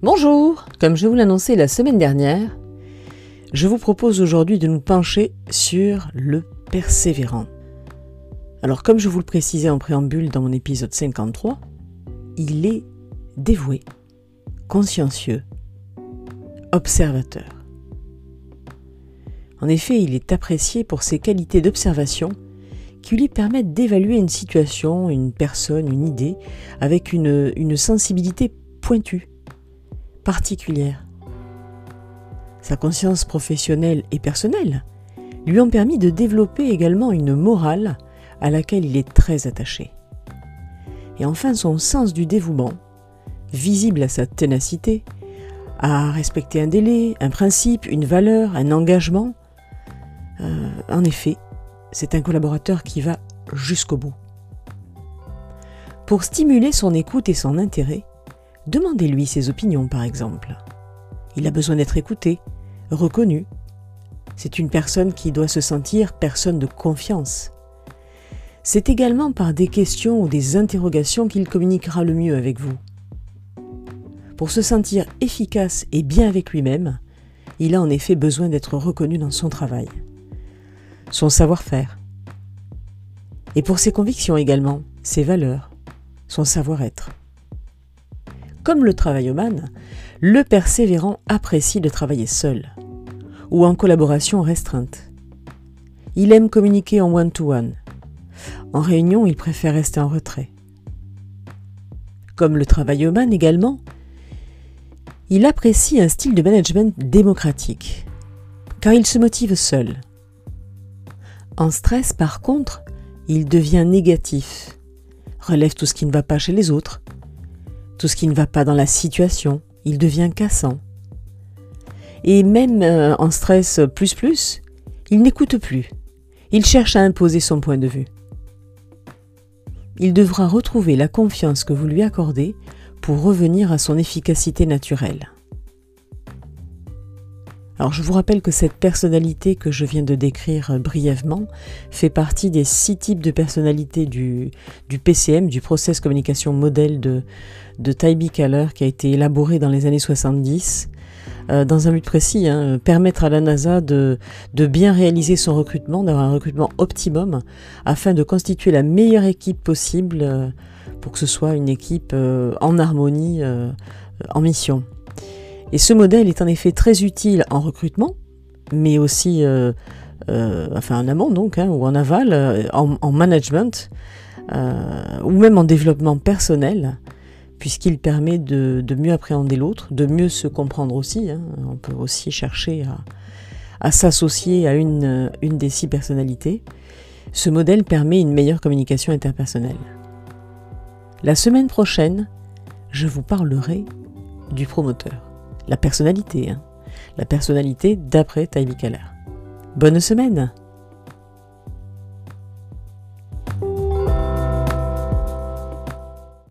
Bonjour Comme je vous l'annonçais la semaine dernière, je vous propose aujourd'hui de nous pencher sur le persévérant. Alors comme je vous le précisais en préambule dans mon épisode 53, il est dévoué, consciencieux, observateur. En effet, il est apprécié pour ses qualités d'observation qui lui permettent d'évaluer une situation, une personne, une idée avec une, sensibilité pointue particulière. Sa conscience professionnelle et personnelle lui ont permis de développer également une morale à laquelle il est très attaché. Et enfin son sens du dévouement, visible à sa ténacité, à respecter un délai, un principe, une valeur, un engagement. Euh, en effet, c'est un collaborateur qui va jusqu'au bout. Pour stimuler son écoute et son intérêt, Demandez-lui ses opinions, par exemple. Il a besoin d'être écouté, reconnu. C'est une personne qui doit se sentir personne de confiance. C'est également par des questions ou des interrogations qu'il communiquera le mieux avec vous. Pour se sentir efficace et bien avec lui-même, il a en effet besoin d'être reconnu dans son travail, son savoir-faire, et pour ses convictions également, ses valeurs, son savoir-être. Comme le travailloman, le persévérant apprécie de travailler seul ou en collaboration restreinte. Il aime communiquer en one-to-one. En réunion, il préfère rester en retrait. Comme le travailloman également, il apprécie un style de management démocratique, car il se motive seul. En stress, par contre, il devient négatif, relève tout ce qui ne va pas chez les autres, tout ce qui ne va pas dans la situation, il devient cassant. Et même euh, en stress plus plus, il n'écoute plus. Il cherche à imposer son point de vue. Il devra retrouver la confiance que vous lui accordez pour revenir à son efficacité naturelle. Alors je vous rappelle que cette personnalité que je viens de décrire brièvement fait partie des six types de personnalités du, PCM, du Process Communication Model de, de Tybee qui a été élaboré dans les années 70 euh, dans un but précis, hein, permettre à la NASA de, de bien réaliser son recrutement, d'avoir un recrutement optimum, afin de constituer la meilleure équipe possible euh, pour que ce soit une équipe euh, en harmonie, en mission. Et ce modèle est en effet très utile en recrutement, mais aussi euh, euh, enfin en amont donc, hein, ou en aval, euh, en, management, ou même en développement personnel, puisqu'il permet de, mieux appréhender l'autre, de mieux se comprendre aussi. Hein. On peut aussi chercher à, s'associer à une, une des six personnalités. Ce modèle permet une meilleure communication interpersonnelle. La semaine prochaine, je vous parlerai du promoteur la personnalité. Hein. La personnalité d'après Taïbi Keller. Bonne semaine